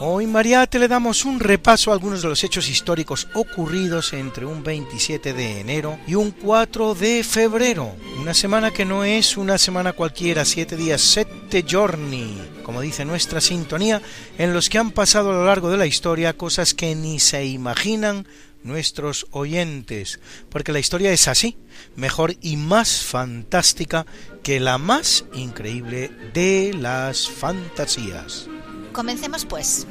Hoy Mariate le damos un repaso a algunos de los hechos históricos ocurridos entre un 27 de enero y un 4 de febrero. Una semana que no es una semana cualquiera, siete días, sette giorni, como dice nuestra sintonía, en los que han pasado a lo largo de la historia cosas que ni se imaginan nuestros oyentes, porque la historia es así, mejor y más fantástica que la más increíble de las fantasías. Comencemos pues.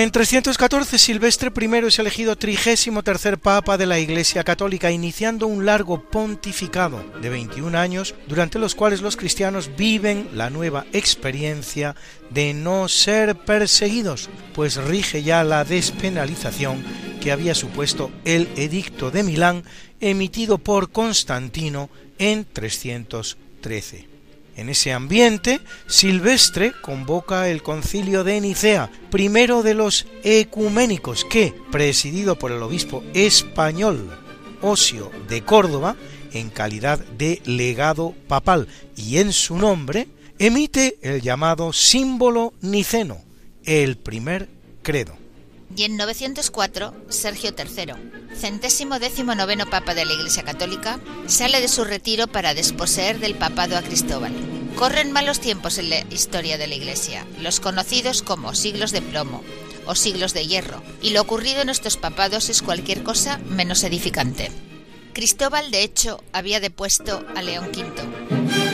En 314 Silvestre I es elegido trigésimo tercer papa de la Iglesia Católica, iniciando un largo pontificado de 21 años, durante los cuales los cristianos viven la nueva experiencia de no ser perseguidos, pues rige ya la despenalización que había supuesto el Edicto de Milán emitido por Constantino en 313. En ese ambiente, Silvestre convoca el concilio de Nicea, primero de los ecuménicos que, presidido por el obispo español Osio de Córdoba, en calidad de legado papal y en su nombre, emite el llamado símbolo niceno, el primer credo. Y en 904, Sergio III, centésimo décimo noveno papa de la Iglesia Católica, sale de su retiro para desposeer del papado a Cristóbal. Corren malos tiempos en la historia de la Iglesia, los conocidos como siglos de plomo o siglos de hierro, y lo ocurrido en estos papados es cualquier cosa menos edificante. Cristóbal, de hecho, había depuesto a León V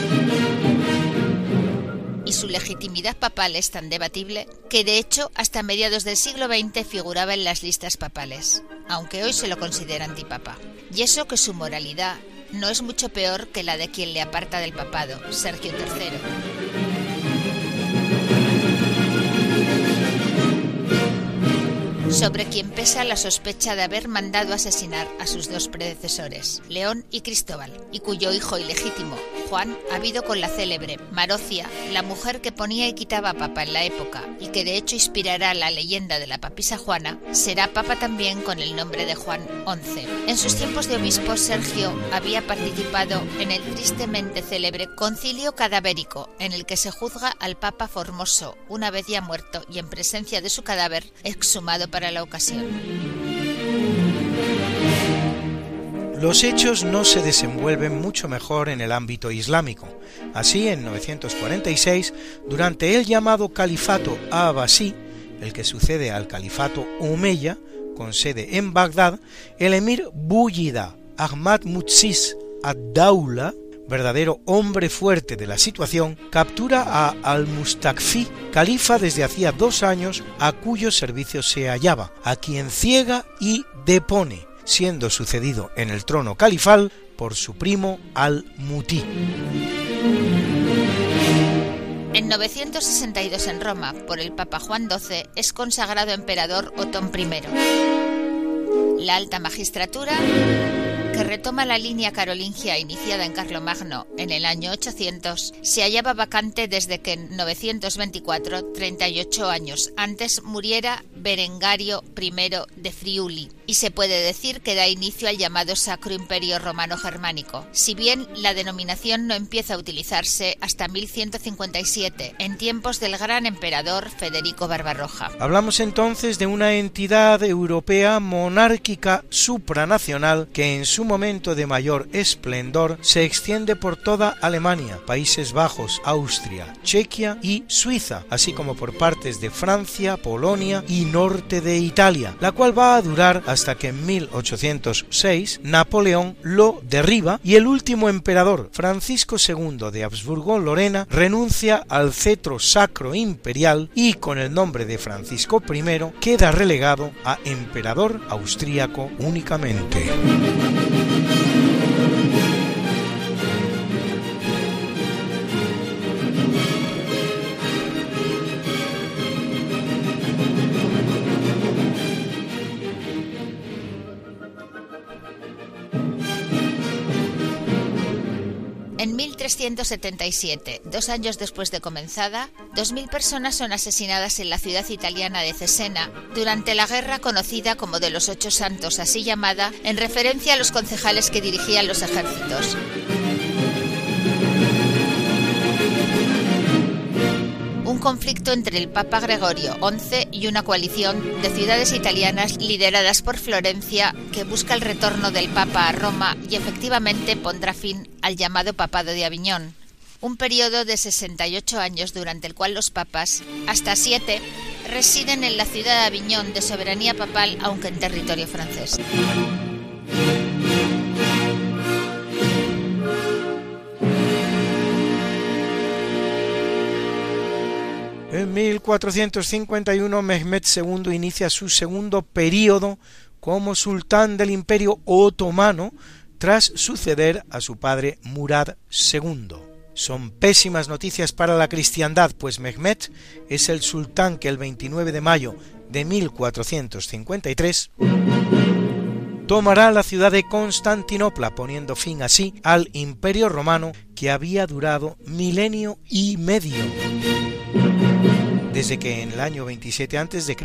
su legitimidad papal es tan debatible que de hecho hasta mediados del siglo XX figuraba en las listas papales, aunque hoy se lo considera antipapa. Y eso que su moralidad no es mucho peor que la de quien le aparta del papado, Sergio III. sobre quien pesa la sospecha de haber mandado asesinar a sus dos predecesores, León y Cristóbal, y cuyo hijo ilegítimo, Juan, ha habido con la célebre Marocia, la mujer que ponía y quitaba papa en la época, y que de hecho inspirará la leyenda de la papisa Juana, será papa también con el nombre de Juan XI. En sus tiempos de obispo, Sergio había participado en el tristemente célebre concilio cadavérico, en el que se juzga al papa Formoso, una vez ya muerto y en presencia de su cadáver, exhumado para la ocasión. Los hechos no se desenvuelven mucho mejor en el ámbito islámico. Así, en 946, durante el llamado Califato Abbasí, el que sucede al Califato Umayya, con sede en Bagdad, el emir Buyida Ahmad Mutsis ad-Daula, verdadero hombre fuerte de la situación, captura a al-Mustakfi, califa desde hacía dos años a cuyo servicio se hallaba, a quien ciega y depone, siendo sucedido en el trono califal por su primo al-Muti. En 962 en Roma, por el Papa Juan XII, es consagrado emperador Otón I. La alta magistratura que retoma la línea carolingia iniciada en Carlomagno en el año 800, se hallaba vacante desde que en 924, 38 años antes, muriera Berengario I de Friuli, y se puede decir que da inicio al llamado Sacro Imperio Romano Germánico, si bien la denominación no empieza a utilizarse hasta 1157, en tiempos del gran emperador Federico Barbarroja. Hablamos entonces de una entidad europea monárquica supranacional que en su momento de mayor esplendor se extiende por toda Alemania, Países Bajos, Austria, Chequia y Suiza, así como por partes de Francia, Polonia y norte de Italia, la cual va a durar hasta que en 1806 Napoleón lo derriba y el último emperador, Francisco II de Habsburgo-Lorena, renuncia al cetro sacro imperial y con el nombre de Francisco I queda relegado a emperador austríaco únicamente. En 1377, dos años después de comenzada, 2.000 personas son asesinadas en la ciudad italiana de Cesena durante la guerra conocida como de los Ocho Santos, así llamada en referencia a los concejales que dirigían los ejércitos. Un conflicto entre el Papa Gregorio XI y una coalición de ciudades italianas lideradas por Florencia que busca el retorno del Papa a Roma y efectivamente pondrá fin al llamado Papado de Aviñón, un periodo de 68 años durante el cual los papas, hasta siete, residen en la ciudad de Aviñón de soberanía papal aunque en territorio francés. En 1451 Mehmed II inicia su segundo período como sultán del Imperio Otomano tras suceder a su padre Murad II. Son pésimas noticias para la cristiandad, pues Mehmed es el sultán que el 29 de mayo de 1453 tomará la ciudad de Constantinopla, poniendo fin así al imperio romano que había durado milenio y medio desde que en el año 27 a.C.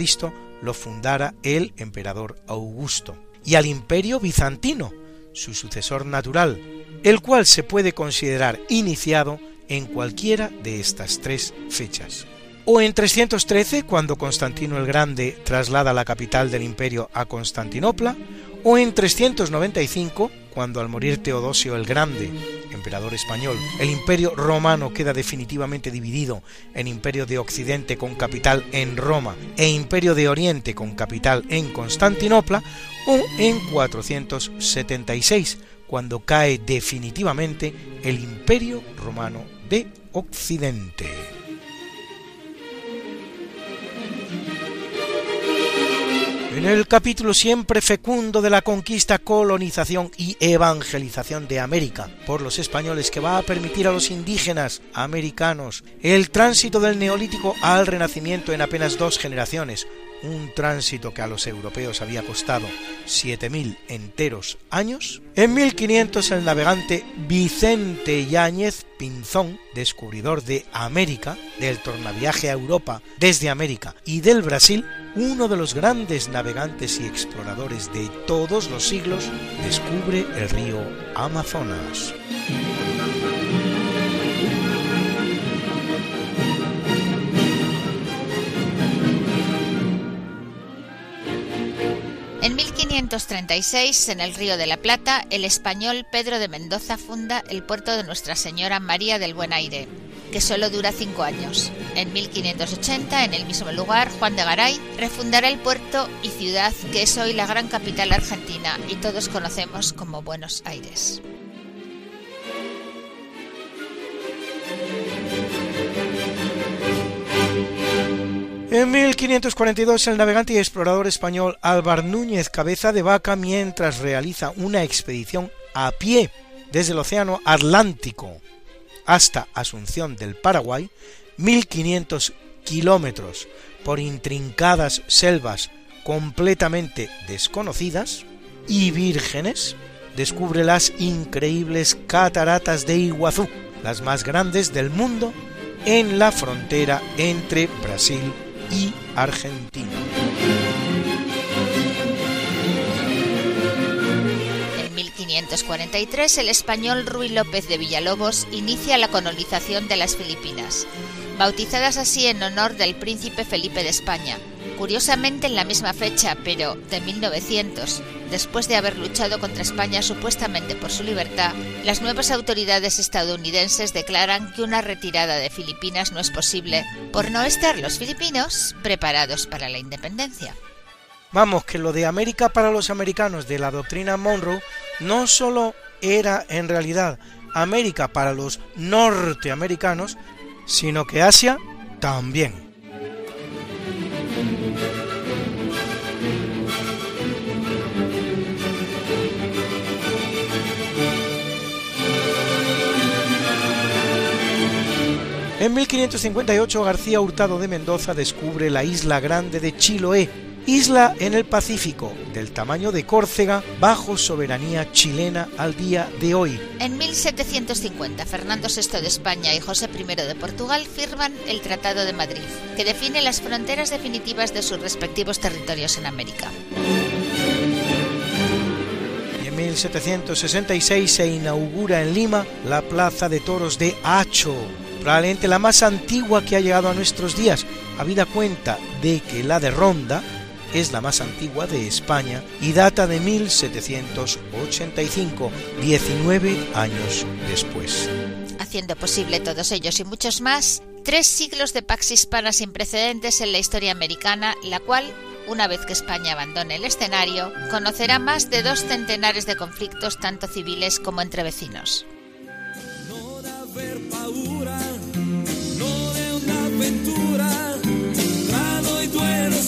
lo fundara el emperador Augusto, y al imperio bizantino, su sucesor natural, el cual se puede considerar iniciado en cualquiera de estas tres fechas. O en 313, cuando Constantino el Grande traslada la capital del imperio a Constantinopla, o en 395, cuando al morir Teodosio el Grande, emperador español, el imperio romano queda definitivamente dividido en imperio de Occidente con capital en Roma e imperio de Oriente con capital en Constantinopla, o en 476, cuando cae definitivamente el imperio romano de Occidente. En el capítulo siempre fecundo de la conquista, colonización y evangelización de América por los españoles que va a permitir a los indígenas americanos el tránsito del neolítico al renacimiento en apenas dos generaciones, un tránsito que a los europeos había costado 7.000 enteros años, en 1500 el navegante Vicente Yáñez Pinzón, descubridor de América, del tornaviaje a Europa desde América y del Brasil, uno de los grandes navegantes y exploradores de todos los siglos, descubre el río Amazonas. 1536, en el Río de la Plata, el español Pedro de Mendoza funda el puerto de Nuestra Señora María del Buen Aire, que solo dura cinco años. En 1580, en el mismo lugar, Juan de Garay refundará el puerto y ciudad que es hoy la gran capital argentina y todos conocemos como Buenos Aires. En 1542 el navegante y explorador español Álvar Núñez Cabeza de Vaca mientras realiza una expedición a pie desde el Océano Atlántico hasta Asunción del Paraguay, 1500 kilómetros por intrincadas selvas completamente desconocidas y vírgenes, descubre las increíbles cataratas de Iguazú, las más grandes del mundo, en la frontera entre Brasil y Argentina. En 1543 el español Ruy López de Villalobos inicia la colonización de las Filipinas, bautizadas así en honor del príncipe Felipe de España, curiosamente en la misma fecha, pero de 1900, después de haber luchado contra España supuestamente por su libertad, las nuevas autoridades estadounidenses declaran que una retirada de Filipinas no es posible por no estar los filipinos preparados para la independencia. Vamos, que lo de América para los americanos de la doctrina Monroe no solo era en realidad América para los norteamericanos, sino que Asia también. En 1558 García Hurtado de Mendoza descubre la isla grande de Chiloé, isla en el Pacífico, del tamaño de Córcega, bajo soberanía chilena al día de hoy. En 1750, Fernando VI de España y José I de Portugal firman el Tratado de Madrid, que define las fronteras definitivas de sus respectivos territorios en América. Y en 1766 se inaugura en Lima la Plaza de Toros de Hacho, probablemente la más antigua que ha llegado a nuestros días, habida cuenta de que la de Ronda es la más antigua de España y data de 1785, 19 años después. Haciendo posible todos ellos y muchos más, tres siglos de pax hispana sin precedentes en la historia americana, la cual, una vez que España abandone el escenario, conocerá más de dos centenares de conflictos tanto civiles como entre vecinos.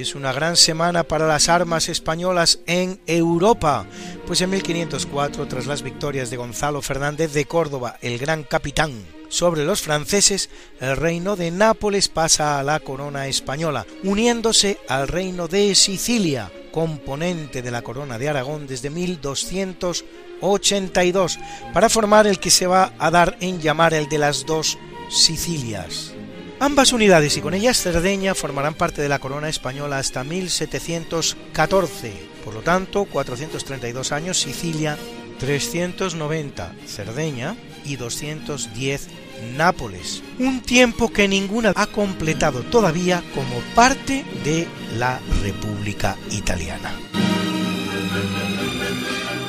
Es una gran semana para las armas españolas en Europa, pues en 1504, tras las victorias de Gonzalo Fernández de Córdoba, el gran capitán, sobre los franceses, el reino de Nápoles pasa a la corona española, uniéndose al reino de Sicilia, componente de la corona de Aragón desde 1282, para formar el que se va a dar en llamar el de las dos Sicilias. Ambas unidades y con ellas Cerdeña formarán parte de la corona española hasta 1714, por lo tanto 432 años Sicilia, 390 Cerdeña y 210 Nápoles, un tiempo que ninguna ha completado todavía como parte de la República Italiana.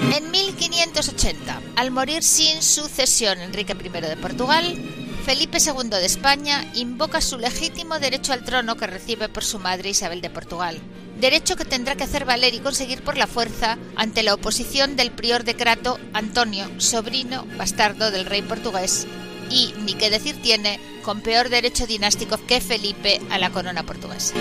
En 1580, al morir sin sucesión Enrique I de Portugal, Felipe II de España invoca su legítimo derecho al trono que recibe por su madre Isabel de Portugal. Derecho que tendrá que hacer valer y conseguir por la fuerza ante la oposición del prior de Crato Antonio, sobrino bastardo del rey portugués, y, ni qué decir tiene, con peor derecho dinástico que Felipe a la corona portuguesa.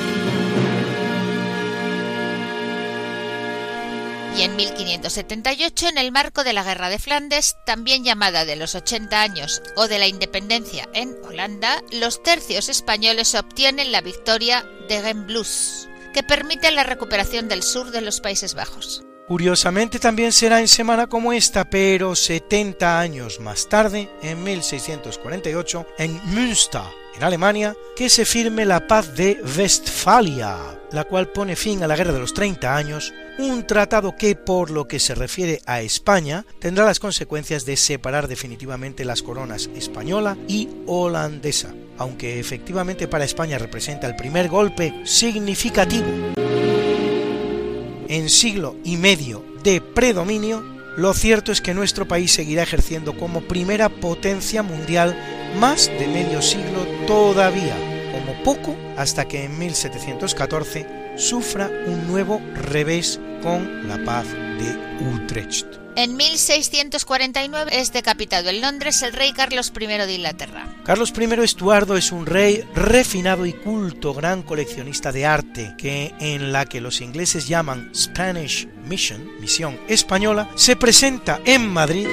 Y en 1578, en el marco de la Guerra de Flandes, también llamada de los 80 años o de la independencia en Holanda, los tercios españoles obtienen la victoria de Gembloux, que permite la recuperación del sur de los Países Bajos. Curiosamente también será en semana como esta, pero 70 años más tarde, en 1648, en Münster, en Alemania, que se firme la paz de Westfalia, la cual pone fin a la Guerra de los 30 años, un tratado que, por lo que se refiere a España, tendrá las consecuencias de separar definitivamente las coronas española y holandesa, aunque efectivamente para España representa el primer golpe significativo. En siglo y medio de predominio, lo cierto es que nuestro país seguirá ejerciendo como primera potencia mundial más de medio siglo todavía, como poco hasta que en 1714 sufra un nuevo revés con la paz de Utrecht. En 1649 es decapitado en Londres el rey Carlos I de Inglaterra. Carlos I Estuardo es un rey refinado y culto, gran coleccionista de arte, que en la que los ingleses llaman Spanish Mission, misión española, se presenta en Madrid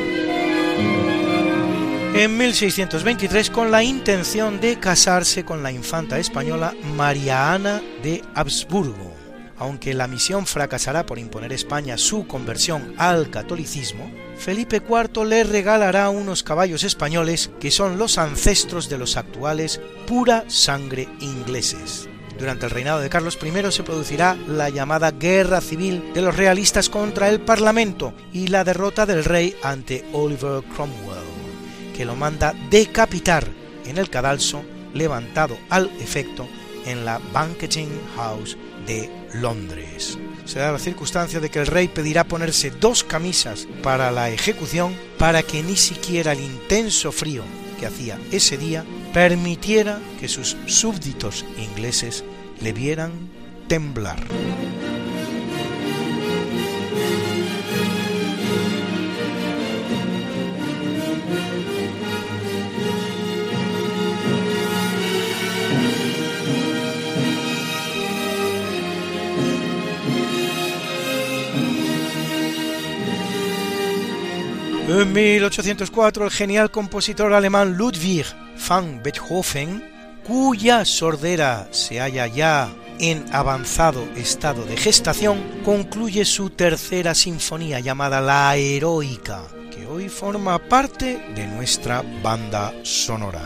en 1623 con la intención de casarse con la infanta española María Ana de Habsburgo. Aunque la misión fracasará por imponer a España su conversión al catolicismo, Felipe IV le regalará unos caballos españoles que son los ancestros de los actuales pura sangre ingleses. Durante el reinado de Carlos I se producirá la llamada Guerra Civil de los realistas contra el Parlamento y la derrota del rey ante Oliver Cromwell, que lo manda decapitar en el cadalso levantado al efecto en la Banqueting House de Londres. Se da la circunstancia de que el rey pedirá ponerse dos camisas para la ejecución para que ni siquiera el intenso frío que hacía ese día permitiera que sus súbditos ingleses le vieran temblar. 1804 el genial compositor alemán Ludwig van Beethoven, cuya sordera se halla ya en avanzado estado de gestación, concluye su tercera sinfonía llamada La Heroica, que hoy forma parte de nuestra banda sonora.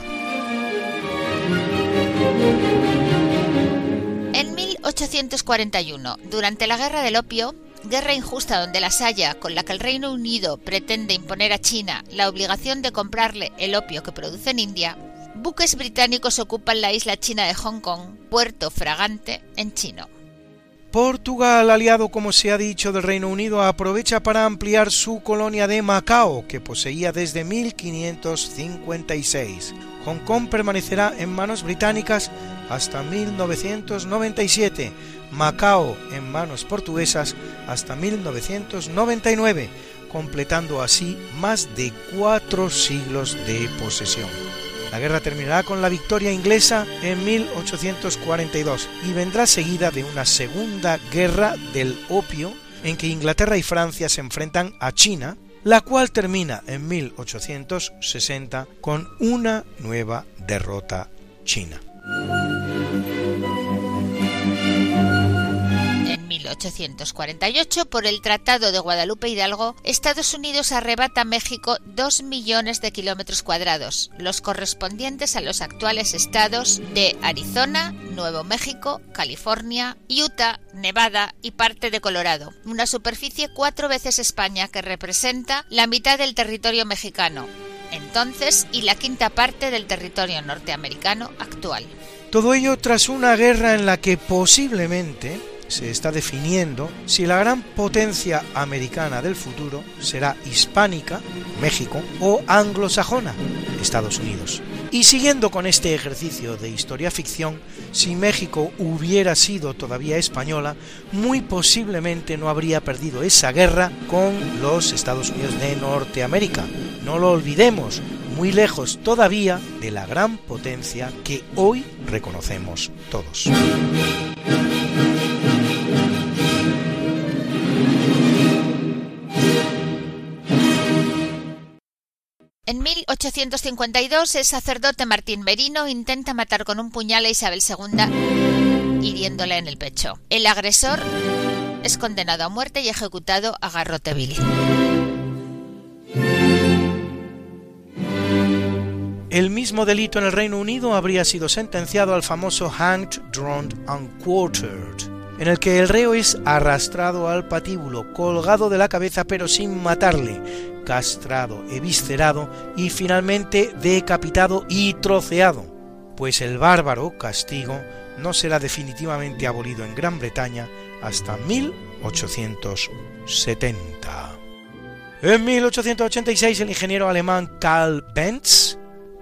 En 1841, durante la Guerra del Opio, guerra injusta donde la haya, con la que el Reino Unido pretende imponer a China la obligación de comprarle el opio que produce en India, buques británicos ocupan la isla china de Hong Kong, puerto fragante en chino. Portugal, aliado como se ha dicho del Reino Unido, aprovecha para ampliar su colonia de Macao, que poseía desde 1556. Hong Kong permanecerá en manos británicas hasta 1997, Macao en manos portuguesas hasta 1999, completando así más de cuatro siglos de posesión. La guerra terminará con la victoria inglesa en 1842 y vendrá seguida de una segunda guerra del opio en que Inglaterra y Francia se enfrentan a China, la cual termina en 1860 con una nueva derrota china. 1848, por el Tratado de Guadalupe Hidalgo, Estados Unidos arrebata a México 2 millones de kilómetros cuadrados, los correspondientes a los actuales estados de Arizona, Nuevo México, California, Utah, Nevada y parte de Colorado, una superficie cuatro veces España que representa la mitad del territorio mexicano, entonces y la quinta parte del territorio norteamericano actual. Todo ello tras una guerra en la que posiblemente se está definiendo si la gran potencia americana del futuro será hispánica, México, o anglosajona, Estados Unidos. Y siguiendo con este ejercicio de historia ficción, si México hubiera sido todavía española, muy posiblemente no habría perdido esa guerra con los Estados Unidos de Norteamérica. No lo olvidemos, muy lejos todavía de la gran potencia que hoy reconocemos todos. 1852 el sacerdote Martín Merino intenta matar con un puñal a Isabel II, hiriéndola en el pecho. El agresor es condenado a muerte y ejecutado a garrote vil. El mismo delito en el Reino Unido habría sido sentenciado al famoso Hanged, Drowned and Quartered, en el que el reo es arrastrado al patíbulo, colgado de la cabeza pero sin matarle, castrado, eviscerado y finalmente decapitado y troceado, pues el bárbaro castigo no será definitivamente abolido en Gran Bretaña hasta 1870. En 1886 el ingeniero alemán Karl Benz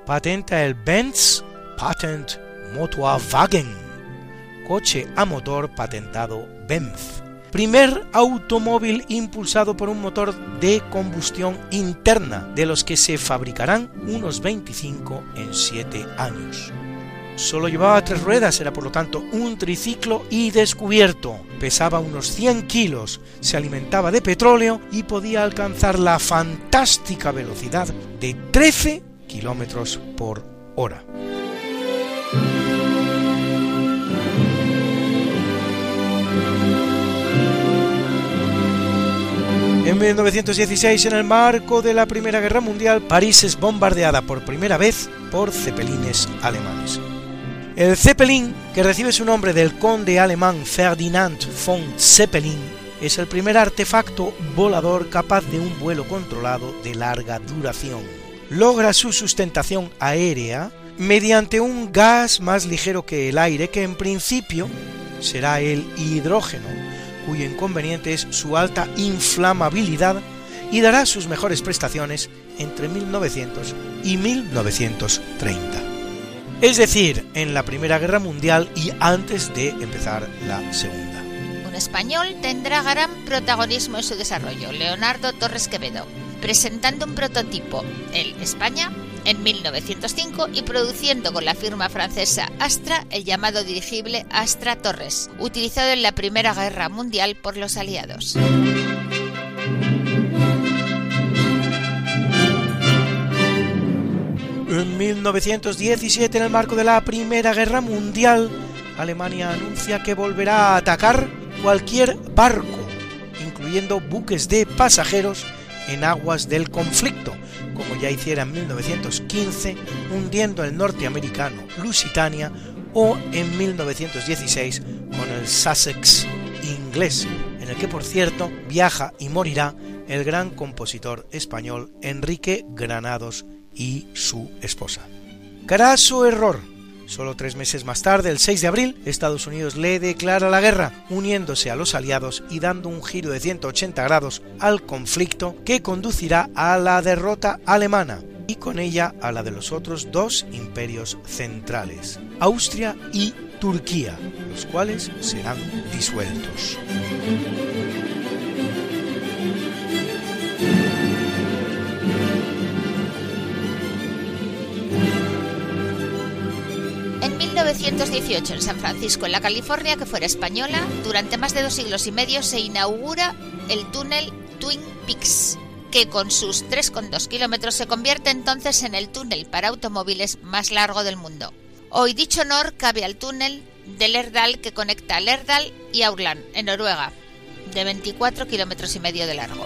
patenta el Benz Patent Motorwagen, coche a motor patentado Benz. Primer automóvil impulsado por un motor de combustión interna, de los que se fabricarán unos 25 en 7 años. Solo llevaba tres ruedas, era por lo tanto un triciclo y descubierto. Pesaba unos 100 kilos, se alimentaba de petróleo y podía alcanzar la fantástica velocidad de 13 kilómetros por hora. En 1916, en el marco de la Primera Guerra Mundial, París es bombardeada por primera vez por cepelines alemanes. El Zeppelin, que recibe su nombre del conde alemán Ferdinand von Zeppelin, es el primer artefacto volador capaz de un vuelo controlado de larga duración. Logra su sustentación aérea mediante un gas más ligero que el aire, que en principio será el hidrógeno, cuyo inconveniente es su alta inflamabilidad y dará sus mejores prestaciones entre 1900 y 1930. Es decir, en la Primera Guerra Mundial y antes de empezar la Segunda. Un español tendrá gran protagonismo en su desarrollo, Leonardo Torres Quevedo, presentando un prototipo, el España, en 1905 y produciendo con la firma francesa Astra el llamado dirigible Astra Torres, utilizado en la Primera Guerra Mundial por los aliados. En 1917, en el marco de la Primera Guerra Mundial, Alemania anuncia que volverá a atacar cualquier barco, incluyendo buques de pasajeros, en aguas del conflicto, como ya hiciera en 1915, hundiendo el norteamericano Lusitania, o en 1916 con el Sussex inglés, en el que por cierto viaja y morirá el gran compositor español Enrique Granados y su esposa. Craso error. Solo tres meses más tarde, el 6 de abril, Estados Unidos le declara la guerra, uniéndose a los aliados y dando un giro de 180 grados al conflicto que conducirá a la derrota alemana y con ella a la de los otros dos imperios centrales, Austria y Turquía, los cuales serán disueltos. 1918, en San Francisco, en la California que fuera española, durante más de dos siglos y medio se inaugura el túnel Twin Peaks, que con sus 3,2 kilómetros se convierte entonces en el túnel para automóviles más largo del mundo. Hoy dicho honor cabe al túnel de Lerdal que conecta Lerdal y Aurland, en Noruega, de 24 kilómetros y medio de largo.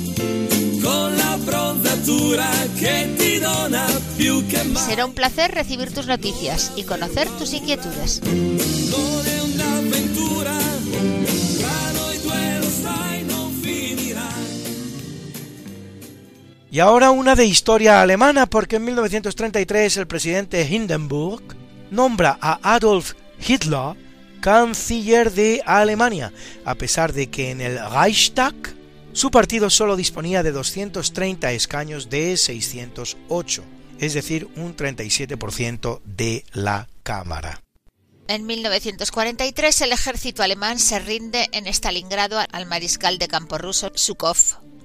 Será un placer recibir tus noticias y conocer tus inquietudes. Y ahora una de historia alemana, porque en 1933 el presidente Hindenburg nombra a Adolf Hitler canciller de Alemania, a pesar de que en el Reichstag su partido solo disponía de 230 escaños de 608, es decir, un 37% de la Cámara. En 1943 el ejército alemán se rinde en Stalingrado al mariscal de campo ruso Zhukov,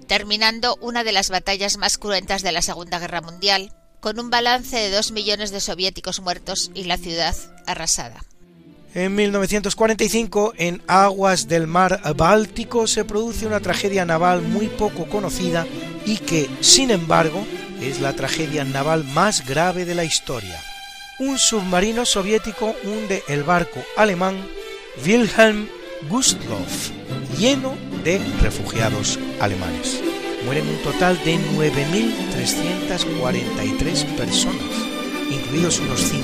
terminando una de las batallas más cruentas de la Segunda Guerra Mundial, con un balance de 2 millones de soviéticos muertos y la ciudad arrasada. En 1945, en aguas del mar Báltico, se produce una tragedia naval muy poco conocida y que, sin embargo, es la tragedia naval más grave de la historia. Un submarino soviético hunde el barco alemán Wilhelm Gustloff, lleno de refugiados alemanes. Mueren un total de 9.343 personas, incluidos unos 5.000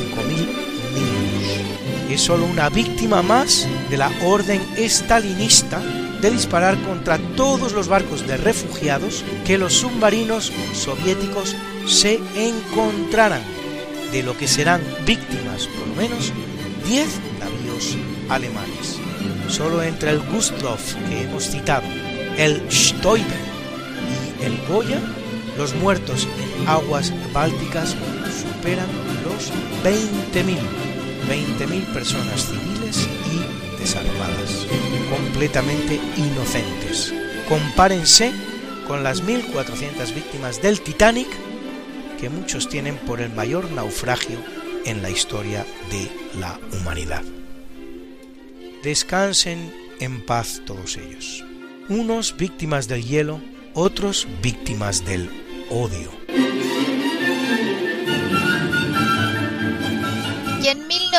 niños. Es solo una víctima más de la orden estalinista de disparar contra todos los barcos de refugiados que los submarinos soviéticos se encontraran, de lo que serán víctimas por lo menos 10 navíos alemanes. Solo entre el Gustav que hemos citado, el Stoiber y el Goya, los muertos en aguas bálticas superan los 20.000. 20.000 personas civiles y desarmadas, completamente inocentes. Compárense con las 1.400 víctimas del Titanic que muchos tienen por el mayor naufragio en la historia de la humanidad. Descansen en paz todos ellos. Unos víctimas del hielo, otros víctimas del odio.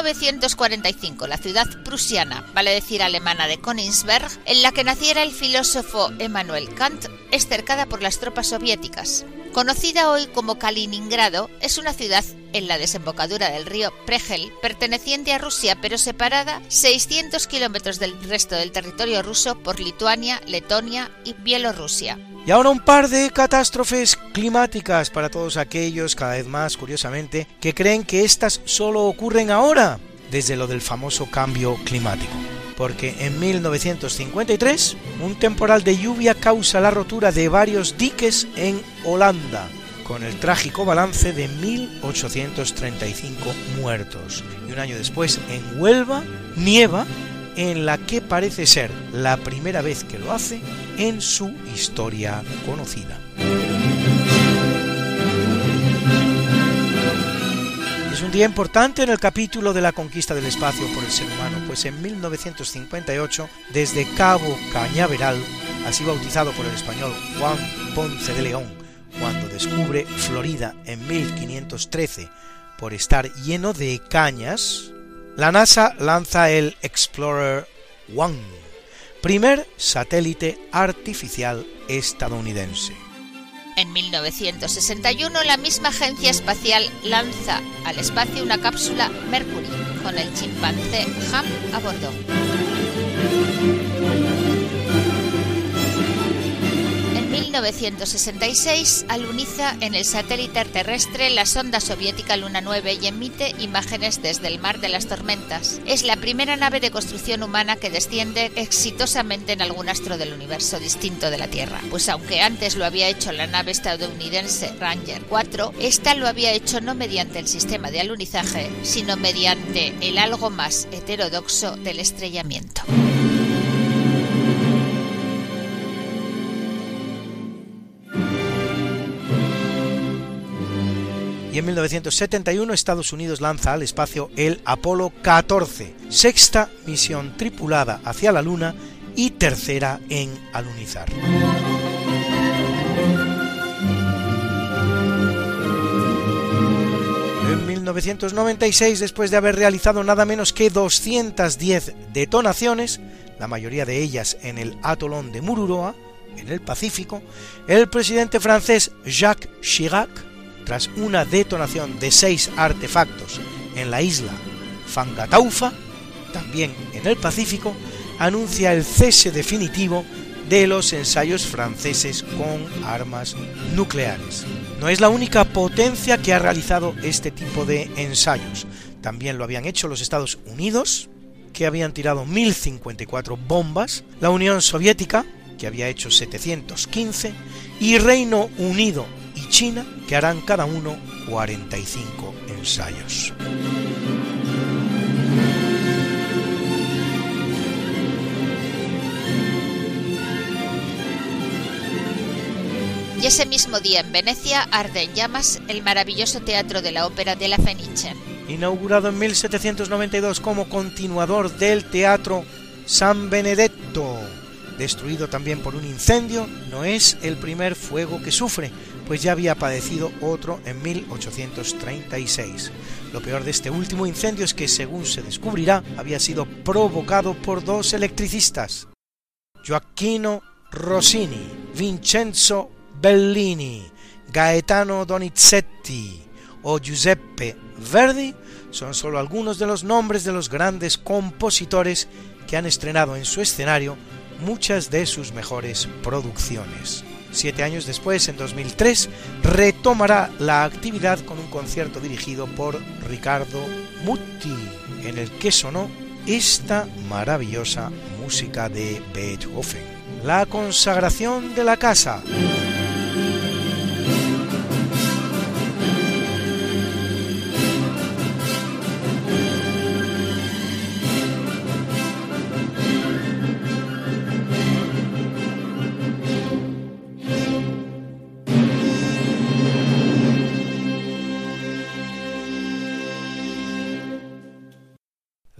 1945, la ciudad prusiana, vale decir alemana de Königsberg, en la que naciera el filósofo Emmanuel Kant, es cercada por las tropas soviéticas. Conocida hoy como Kaliningrado, es una ciudad en la desembocadura del río Pregel, perteneciente a Rusia, pero separada 600 kilómetros del resto del territorio ruso por Lituania, Letonia y Bielorrusia. Y ahora un par de catástrofes climáticas para todos aquellos, cada vez más curiosamente, que creen que estas solo ocurren ahora, desde lo del famoso cambio climático porque en 1953 un temporal de lluvia causa la rotura de varios diques en Holanda, con el trágico balance de 1.835 muertos. Y un año después, en Huelva, nieva en la que parece ser la primera vez que lo hace en su historia conocida. un día importante en el capítulo de la conquista del espacio por el ser humano, pues en 1958, desde Cabo Cañaveral, así bautizado por el español Juan Ponce de León, cuando descubre Florida en 1513 por estar lleno de cañas, la NASA lanza el Explorer One, primer satélite artificial estadounidense. En 1961 la misma agencia espacial lanza al espacio una cápsula Mercury con el chimpancé Ham a bordo. 1966 aluniza en el satélite terrestre la sonda soviética Luna 9 y emite imágenes desde el mar de las tormentas. Es la primera nave de construcción humana que desciende exitosamente en algún astro del universo distinto de la Tierra. Pues aunque antes lo había hecho la nave estadounidense Ranger 4, esta lo había hecho no mediante el sistema de alunizaje, sino mediante el algo más heterodoxo del estrellamiento. Y en 1971 Estados Unidos lanza al espacio el Apolo 14, sexta misión tripulada hacia la Luna y tercera en alunizar. En 1996, después de haber realizado nada menos que 210 detonaciones, la mayoría de ellas en el atolón de Mururoa, en el Pacífico, el presidente francés Jacques Chirac tras una detonación de seis artefactos en la isla Fangataufa, también en el Pacífico, anuncia el cese definitivo de los ensayos franceses con armas nucleares. No es la única potencia que ha realizado este tipo de ensayos. También lo habían hecho los Estados Unidos, que habían tirado 1054 bombas, la Unión Soviética, que había hecho 715, y Reino Unido y China, que harán cada uno 45 ensayos. Y ese mismo día en Venecia arde en llamas el maravilloso teatro de la ópera de la Fenice. Inaugurado en 1792 como continuador del teatro San Benedetto, destruido también por un incendio, no es el primer fuego que sufre, pues ya había padecido otro en 1836. Lo peor de este último incendio es que, según se descubrirá, había sido provocado por dos electricistas, Joaquino Rossini, Vincenzo Bellini, Gaetano Donizetti o Giuseppe Verdi son solo algunos de los nombres de los grandes compositores que han estrenado en su escenario muchas de sus mejores producciones. Siete años después, en 2003, retomará la actividad con un concierto dirigido por Ricardo Mutti, en el que sonó esta maravillosa música de Beethoven. La consagración de la casa.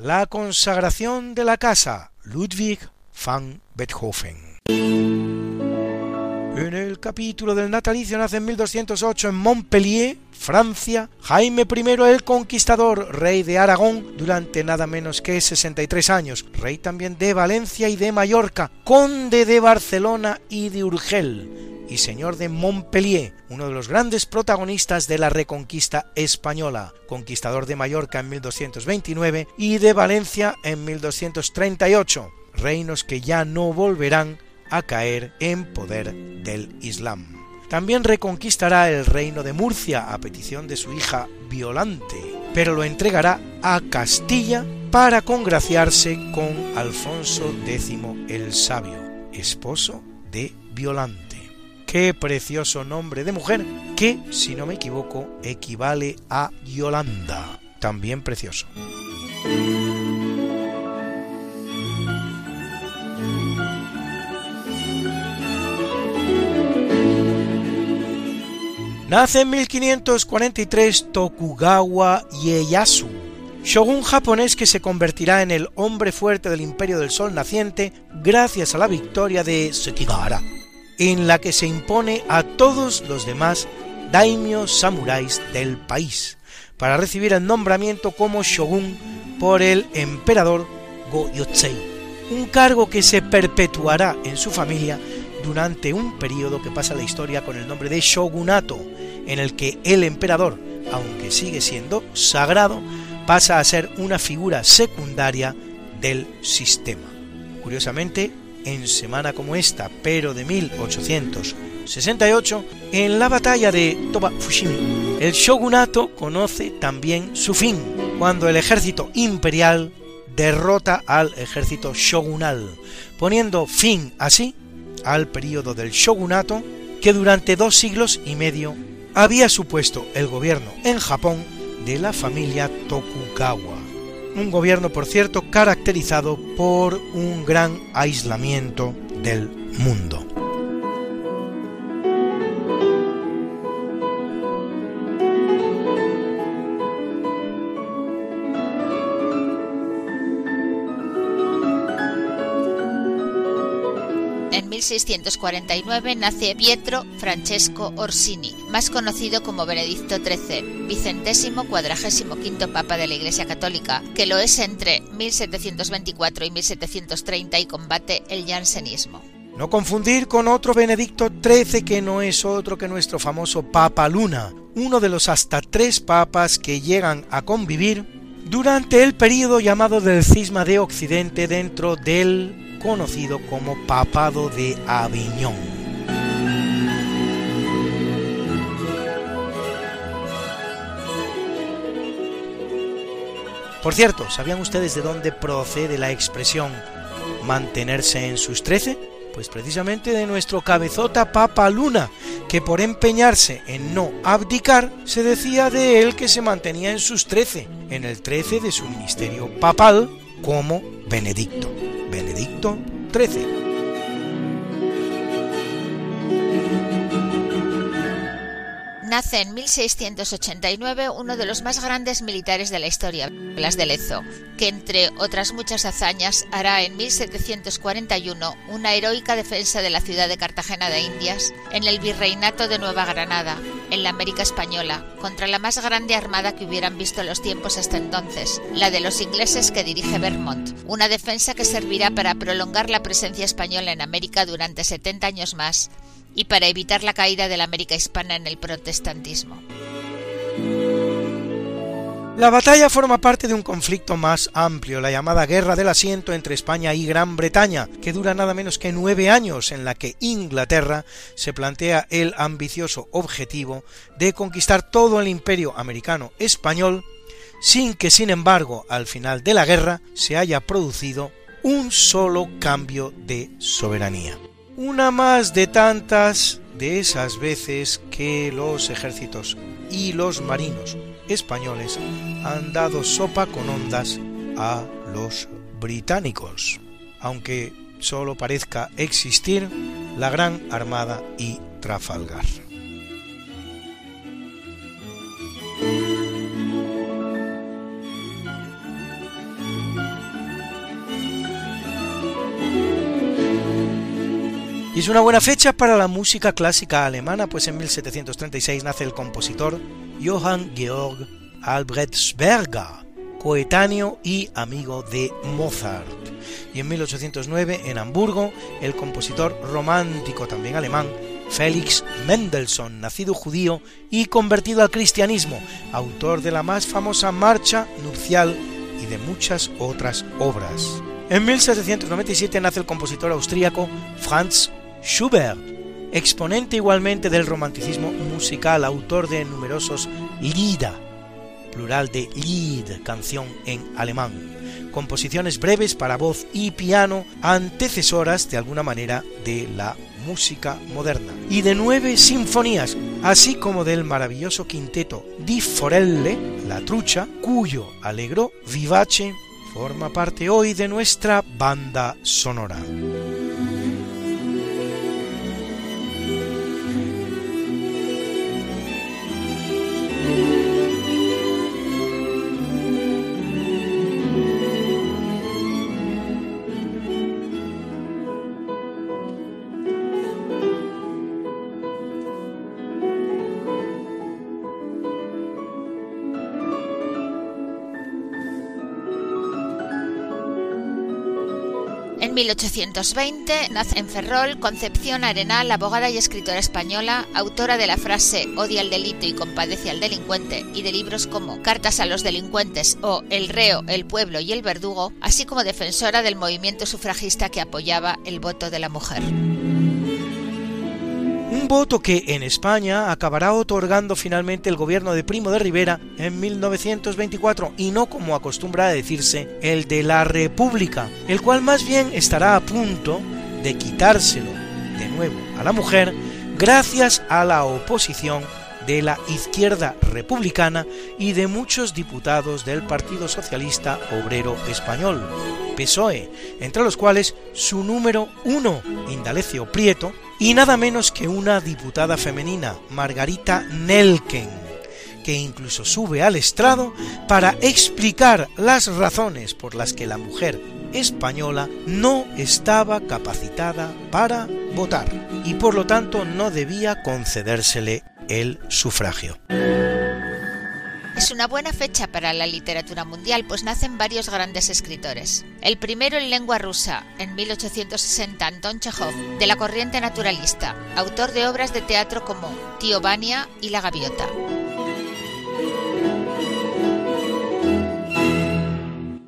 La consagración de la casa, Ludwig van Beethoven. En el capítulo del natalicio nace en 1208 en Montpellier, Francia, Jaime I el Conquistador, rey de Aragón durante nada menos que 63 años, rey también de Valencia y de Mallorca, conde de Barcelona y de Urgel, y señor de Montpellier, uno de los grandes protagonistas de la reconquista española, conquistador de Mallorca en 1229 y de Valencia en 1238, reinos que ya no volverán a caer en poder del Islam. También reconquistará el reino de Murcia a petición de su hija Violante, pero lo entregará a Castilla para congraciarse con Alfonso X el Sabio, esposo de Violante. Qué precioso nombre de mujer que, si no me equivoco, equivale a Yolanda. También precioso. Nace en 1543 Tokugawa Ieyasu, shogun japonés que se convertirá en el hombre fuerte del Imperio del Sol naciente gracias a la victoria de Sekigahara en la que se impone a todos los demás daimios samuráis del país, para recibir el nombramiento como shogun por el emperador Go-Yotsei, un cargo que se perpetuará en su familia durante un periodo que pasa la historia con el nombre de shogunato, en el que el emperador, aunque sigue siendo sagrado, pasa a ser una figura secundaria del sistema. Curiosamente, en semana como esta, pero de 1868, en la batalla de Toba Fushimi, el shogunato conoce también su fin, cuando el ejército imperial derrota al ejército shogunal, poniendo fin así al periodo del shogunato que durante dos siglos y medio había supuesto el gobierno en Japón de la familia Tokugawa un gobierno, por cierto, caracterizado por un gran aislamiento del mundo. 1649 nace Pietro Francesco Orsini, más conocido como Benedicto XIII, vicentésimo cuadragésimo quinto papa de la Iglesia Católica, que lo es entre 1724 y 1730 y combate el jansenismo. No confundir con otro Benedicto XIII que no es otro que nuestro famoso Papa Luna, uno de los hasta tres papas que llegan a convivir durante el período llamado del cisma de Occidente dentro del conocido como Papado de Aviñón. Por cierto, ¿sabían ustedes de dónde procede la expresión mantenerse en sus trece? Pues precisamente de nuestro cabezota Papa Luna, que por empeñarse en no abdicar, se decía de él que se mantenía en sus trece, en el trece de su ministerio papal como Benedicto. Benedicto XIII. nace en 1689 uno de los más grandes militares de la historia, Blas de Lezo, que entre otras muchas hazañas hará en 1741 una heroica defensa de la ciudad de Cartagena de Indias en el virreinato de Nueva Granada, en la América Española, contra la más grande armada que hubieran visto los tiempos hasta entonces, la de los ingleses que dirige Vermont, una defensa que servirá para prolongar la presencia española en América durante 70 años más y para evitar la caída de la América hispana en el protestantismo. La batalla forma parte de un conflicto más amplio, la llamada Guerra del Asiento entre España y Gran Bretaña, que dura nada menos que nueve años, en la que Inglaterra se plantea el ambicioso objetivo de conquistar todo el imperio americano español, sin que, sin embargo, al final de la guerra se haya producido un solo cambio de soberanía. Una más de tantas de esas veces que los ejércitos y los marinos españoles han dado sopa con ondas a los británicos, aunque solo parezca existir la Gran Armada y Trafalgar. Y es una buena fecha para la música clásica alemana, pues en 1736 nace el compositor Johann Georg Albrechtsberger, coetáneo y amigo de Mozart. Y en 1809, en Hamburgo, el compositor romántico también alemán, Felix Mendelssohn, nacido judío y convertido al cristianismo, autor de la más famosa marcha nupcial y de muchas otras obras. En 1797 nace el compositor austríaco Franz Schubert, exponente igualmente del romanticismo musical, autor de numerosos Lieder, plural de Lied, canción en alemán, composiciones breves para voz y piano, antecesoras de alguna manera de la música moderna, y de nueve sinfonías, así como del maravilloso quinteto Di Forelle, La Trucha, cuyo alegro vivace forma parte hoy de nuestra banda sonora. 1820 nace en Ferrol Concepción Arenal, abogada y escritora española, autora de la frase Odia al delito y compadece al delincuente y de libros como Cartas a los delincuentes o El reo, el pueblo y el verdugo, así como defensora del movimiento sufragista que apoyaba el voto de la mujer. Voto que en España acabará otorgando finalmente el gobierno de Primo de Rivera en 1924 y no como acostumbra decirse el de la República, el cual más bien estará a punto de quitárselo de nuevo a la mujer gracias a la oposición de la izquierda republicana y de muchos diputados del Partido Socialista Obrero Español, PSOE, entre los cuales su número uno, Indalecio Prieto, y nada menos que una diputada femenina, Margarita Nelken, que incluso sube al estrado para explicar las razones por las que la mujer española no estaba capacitada para votar y por lo tanto no debía concedérsele el sufragio. Es una buena fecha para la literatura mundial, pues nacen varios grandes escritores. El primero en lengua rusa, en 1860, Anton Chekhov, de la corriente naturalista, autor de obras de teatro como Tío Vania y La Gaviota.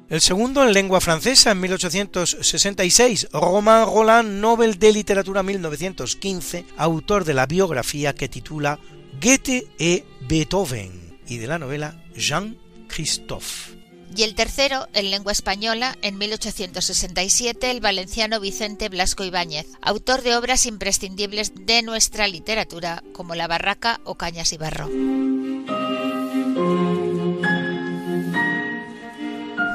El segundo en lengua francesa en 1866, Romain Roland, Nobel de Literatura 1915, autor de la biografía que titula Goethe e Beethoven y de la novela Jean Christophe. Y el tercero, en lengua española, en 1867, el valenciano Vicente Blasco Ibáñez, autor de obras imprescindibles de nuestra literatura como La Barraca o Cañas y Barro.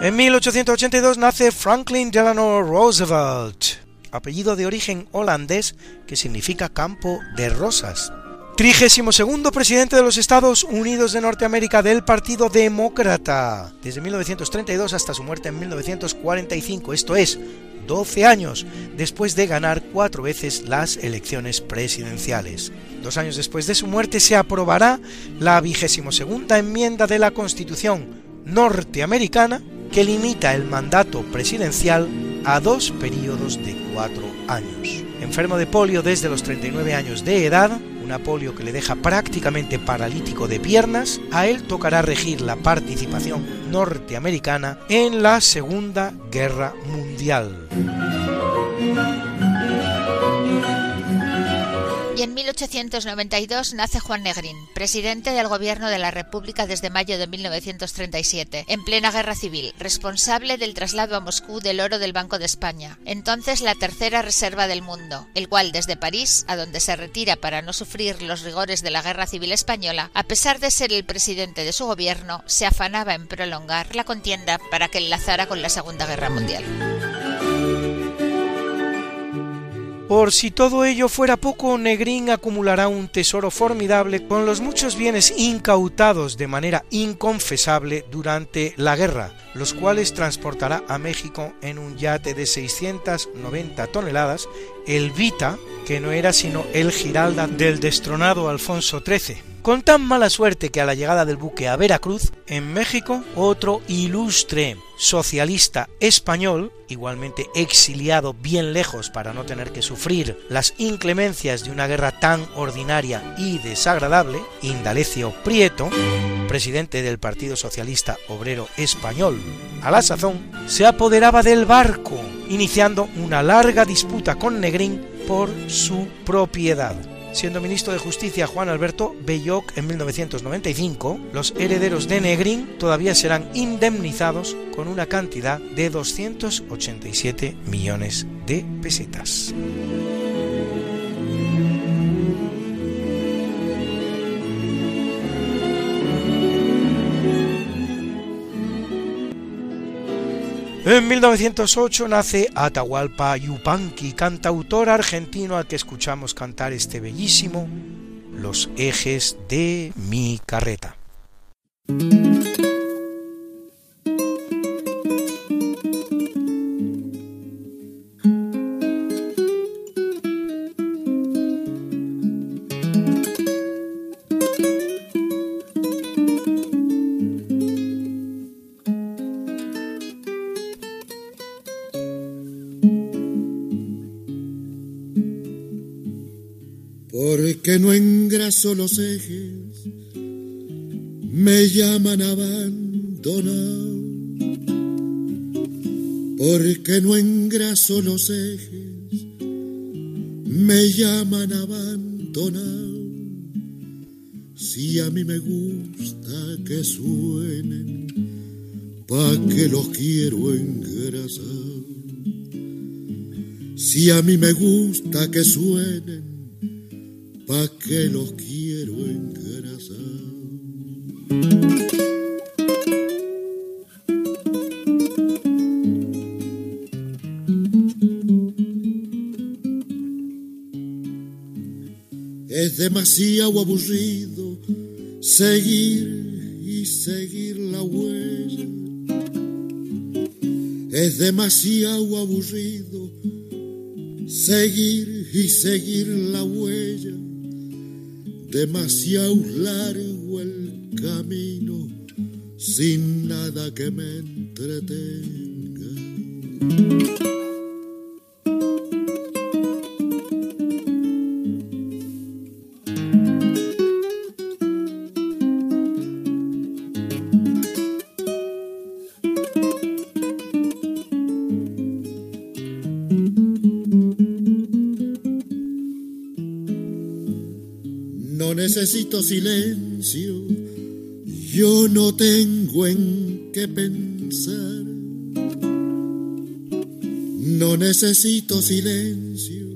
En 1882 nace Franklin Delano Roosevelt, apellido de origen holandés que significa campo de rosas. Trigésimo segundo presidente de los Estados Unidos de Norteamérica del Partido Demócrata, desde 1932 hasta su muerte en 1945, esto es, 12 años después de ganar cuatro veces las elecciones presidenciales. Dos años después de su muerte se aprobará la vigésimo segunda enmienda de la Constitución norteamericana que limita el mandato presidencial a dos periodos de cuatro años. Enfermo de polio desde los 39 años de edad, un polio que le deja prácticamente paralítico de piernas, a él tocará regir la participación norteamericana en la Segunda Guerra Mundial. 1892 nace Juan Negrín, presidente del Gobierno de la República desde mayo de 1937, en plena guerra civil, responsable del traslado a Moscú del oro del Banco de España, entonces la tercera reserva del mundo, el cual desde París, a donde se retira para no sufrir los rigores de la guerra civil española, a pesar de ser el presidente de su gobierno, se afanaba en prolongar la contienda para que enlazara con la Segunda Guerra Mundial. Por si todo ello fuera poco, Negrín acumulará un tesoro formidable con los muchos bienes incautados de manera inconfesable durante la guerra, los cuales transportará a México en un yate de 690 toneladas, el Vita, que no era sino el Giralda del destronado Alfonso XIII con tan mala suerte que a la llegada del buque a Veracruz, en México, otro ilustre socialista español, igualmente exiliado bien lejos para no tener que sufrir las inclemencias de una guerra tan ordinaria y desagradable, Indalecio Prieto, presidente del Partido Socialista Obrero Español, a la sazón, se apoderaba del barco, iniciando una larga disputa con Negrín por su propiedad. Siendo ministro de Justicia Juan Alberto Belloc en 1995, los herederos de Negrín todavía serán indemnizados con una cantidad de 287 millones de pesetas. En 1908 nace Atahualpa Yupanqui, cantautor argentino al que escuchamos cantar este bellísimo Los ejes de mi carreta. Que los quiero engrasar. Si a mí me gusta que suenen, pa' que los quiero engrasar. Es demasiado aburrido seguir y seguir Es demasiado aburrido seguir y seguir la huella demasiado largo el camino sin nada que me entretenga. Necesito silencio, yo no tengo en qué pensar. No necesito silencio,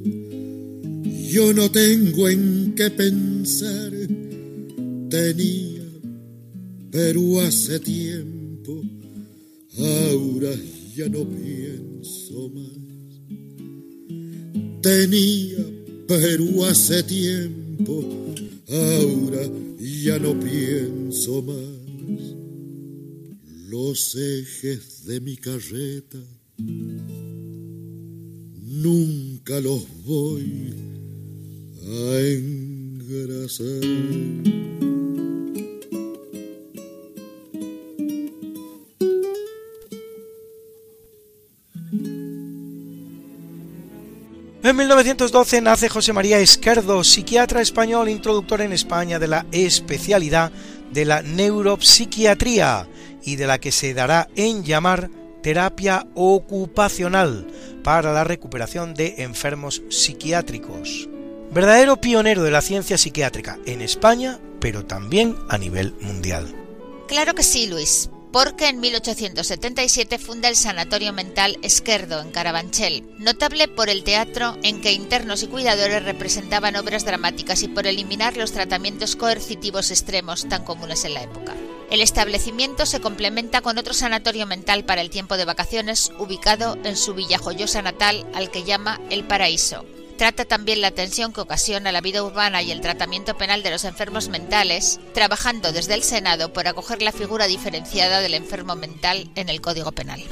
yo no tengo en qué pensar. Tenía, pero hace tiempo, ahora ya no pienso más. Tenía, pero hace tiempo ahora ya no pienso más. Los ejes de mi carreta nunca los voy a engrasar. En 1912 nace José María Esquerdo, psiquiatra español introductor en España de la especialidad de la neuropsiquiatría y de la que se dará en llamar terapia ocupacional para la recuperación de enfermos psiquiátricos. Verdadero pionero de la ciencia psiquiátrica en España, pero también a nivel mundial. Claro que sí, Luis porque en 1877 funda el Sanatorio Mental Esquerdo en Carabanchel, notable por el teatro en que internos y cuidadores representaban obras dramáticas y por eliminar los tratamientos coercitivos extremos tan comunes en la época. El establecimiento se complementa con otro sanatorio mental para el tiempo de vacaciones ubicado en su villajoyosa natal al que llama El Paraíso, Trata también la tensión que ocasiona la vida urbana y el tratamiento penal de los enfermos mentales, trabajando desde el Senado por acoger la figura diferenciada del enfermo mental en el Código Penal.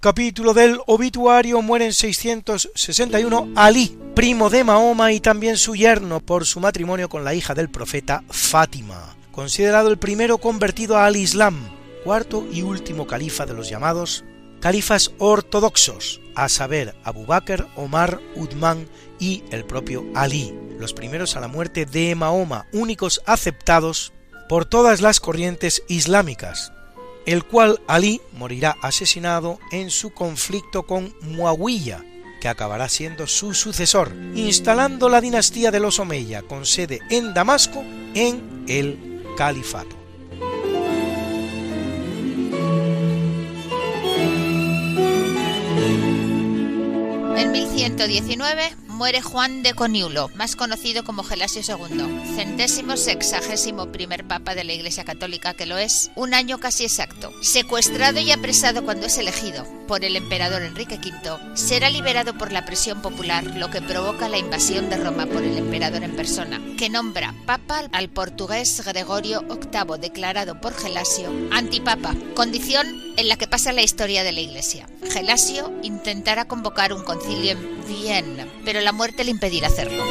Capítulo del obituario muere en 661 Ali, primo de Mahoma y también su yerno por su matrimonio con la hija del profeta Fátima, considerado el primero convertido al Islam, cuarto y último califa de los llamados califas ortodoxos, a saber Abu Bakr, Omar, Uthman y el propio Ali, los primeros a la muerte de Mahoma, únicos aceptados por todas las corrientes islámicas, el cual Ali morirá asesinado en su conflicto con Muawiyah, que acabará siendo su sucesor, instalando la dinastía de los Omeya con sede en Damasco en el califato. En 1119 muere Juan de Coniulo, más conocido como Gelasio II, centésimo sexagésimo primer papa de la Iglesia Católica, que lo es un año casi exacto. Secuestrado y apresado cuando es elegido por el emperador Enrique V, será liberado por la presión popular, lo que provoca la invasión de Roma por el emperador en persona, que nombra papa al portugués Gregorio VIII, declarado por Gelasio antipapa, condición en la que pasa la historia de la Iglesia. Gelasio intentará convocar un concilio en Viena, pero la muerte le impedirá hacerlo.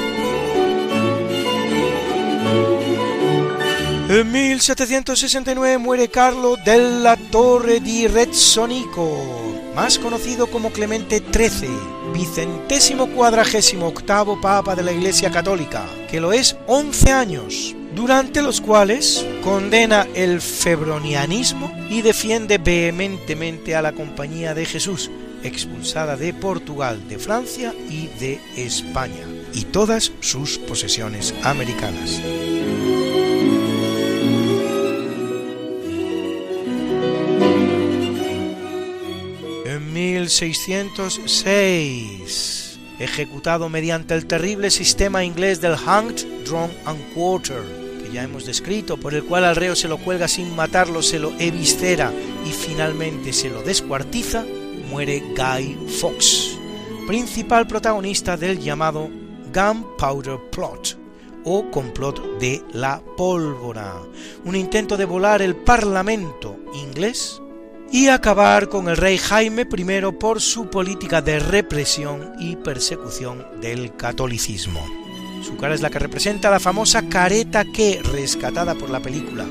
En 1769 muere Carlo della Torre di Rezzonico, más conocido como Clemente XIII, vicentésimo cuadragésimo octavo papa de la Iglesia Católica, que lo es 11 años, durante los cuales condena el febronianismo y defiende vehementemente a la Compañía de Jesús, expulsada de Portugal, de Francia y de España, y todas sus posesiones americanas. En 1606, ejecutado mediante el terrible sistema inglés del hanged, drawn and quarter, que ya hemos descrito, por el cual al reo se lo cuelga sin matarlo, se lo eviscera y finalmente se lo descuartiza, muere Guy Fawkes, principal protagonista del llamado Gunpowder Plot o complot de la pólvora, un intento de volar el Parlamento inglés y acabar con el rey Jaime I por su política de represión y persecución del catolicismo. Su cara es la que representa la famosa careta que, rescatada por la película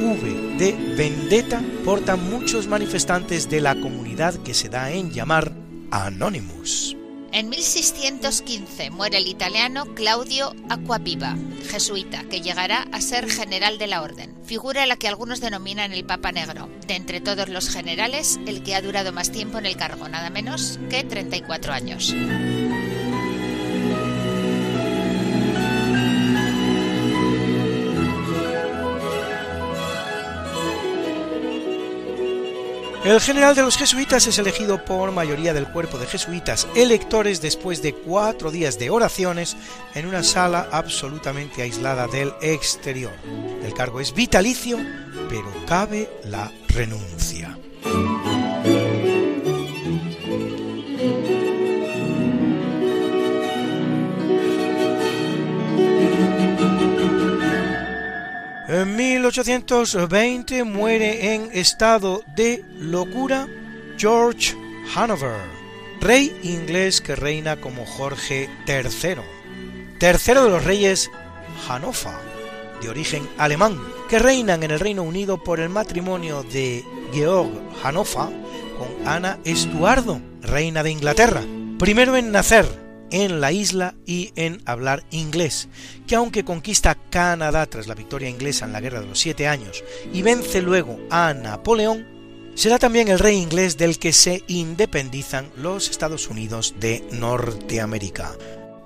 V de Vendetta portan muchos manifestantes de la comunidad que se da en llamar Anonymous. En 1615 muere el italiano Claudio Acquaviva, jesuita, que llegará a ser general de la orden, figura a la que algunos denominan el Papa Negro. De entre todos los generales, el que ha durado más tiempo en el cargo, nada menos que 34 años. El general de los jesuitas es elegido por mayoría del cuerpo de jesuitas electores después de cuatro días de oraciones en una sala absolutamente aislada del exterior. El cargo es vitalicio, pero cabe la renuncia. En 1820 muere en estado de locura George Hanover, rey inglés que reina como Jorge III, tercero de los reyes Hannover, de origen alemán, que reinan en el Reino Unido por el matrimonio de Georg Hannover con Ana Estuardo, reina de Inglaterra, primero en nacer en la isla y en hablar inglés, que aunque conquista Canadá tras la victoria inglesa en la Guerra de los Siete Años y vence luego a Napoleón, será también el rey inglés del que se independizan los Estados Unidos de Norteamérica.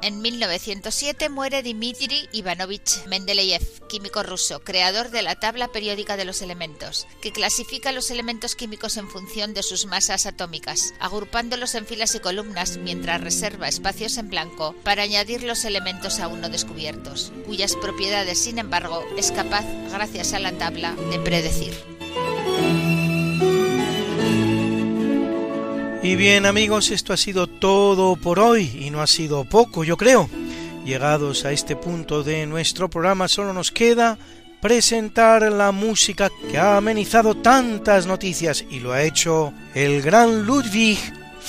En 1907 muere Dmitri Ivanovich Mendeleev, químico ruso, creador de la tabla periódica de los elementos, que clasifica los elementos químicos en función de sus masas atómicas, agrupándolos en filas y columnas mientras reserva espacios en blanco para añadir los elementos aún no descubiertos, cuyas propiedades, sin embargo, es capaz, gracias a la tabla, de predecir. Y bien amigos, esto ha sido todo por hoy y no ha sido poco, yo creo. Llegados a este punto de nuestro programa solo nos queda presentar la música que ha amenizado tantas noticias y lo ha hecho el gran Ludwig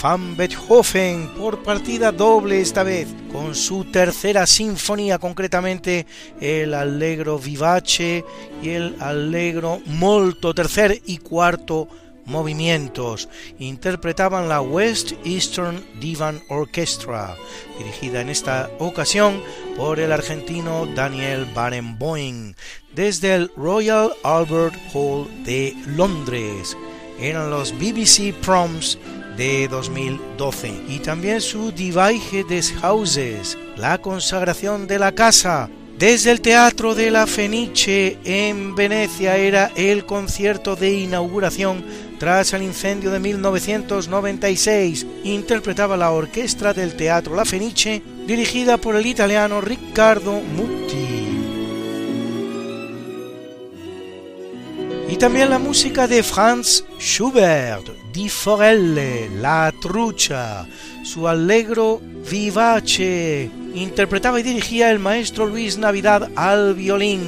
van Beethoven por partida doble esta vez, con su tercera sinfonía, concretamente el Allegro Vivace y el Allegro Molto tercer y cuarto movimientos. Interpretaban la West Eastern Divan Orchestra, dirigida en esta ocasión por el argentino Daniel Barenboim, desde el Royal Albert Hall de Londres. Eran los BBC Proms de 2012 y también su Weiche des Hauses, la consagración de la casa, desde el Teatro de la Fenice en Venecia era el concierto de inauguración tras el incendio de 1996. Interpretaba la orquesta del Teatro La Fenice dirigida por el italiano Riccardo Mutti. Y también la música de Franz Schubert, Di Forelle, La Trucha, su allegro vivace. Interpretaba y dirigía el maestro Luis Navidad al violín,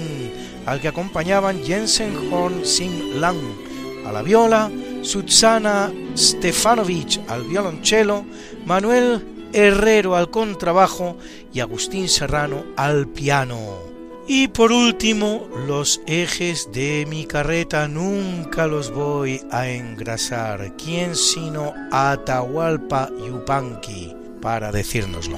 al que acompañaban Jensen Horn Lang a la viola, Sutsana Stefanovic al violonchelo, Manuel Herrero al contrabajo y Agustín Serrano al piano. Y por último, los ejes de mi carreta nunca los voy a engrasar. ¿Quién sino Atahualpa Yupanqui para decírnoslo?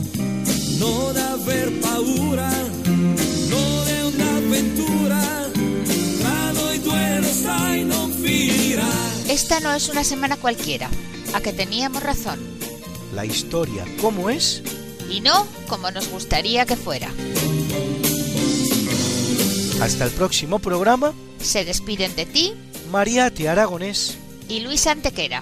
non aver paura, non è un'avventura, tra noi due lo sai non finirá. Esta no es una semana cualquiera, a que teníamos razón. La historia como es y no como nos gustaría que fuera. Hasta el próximo programa. Se despiden de ti Mariate Aragonés y Luis Antequera.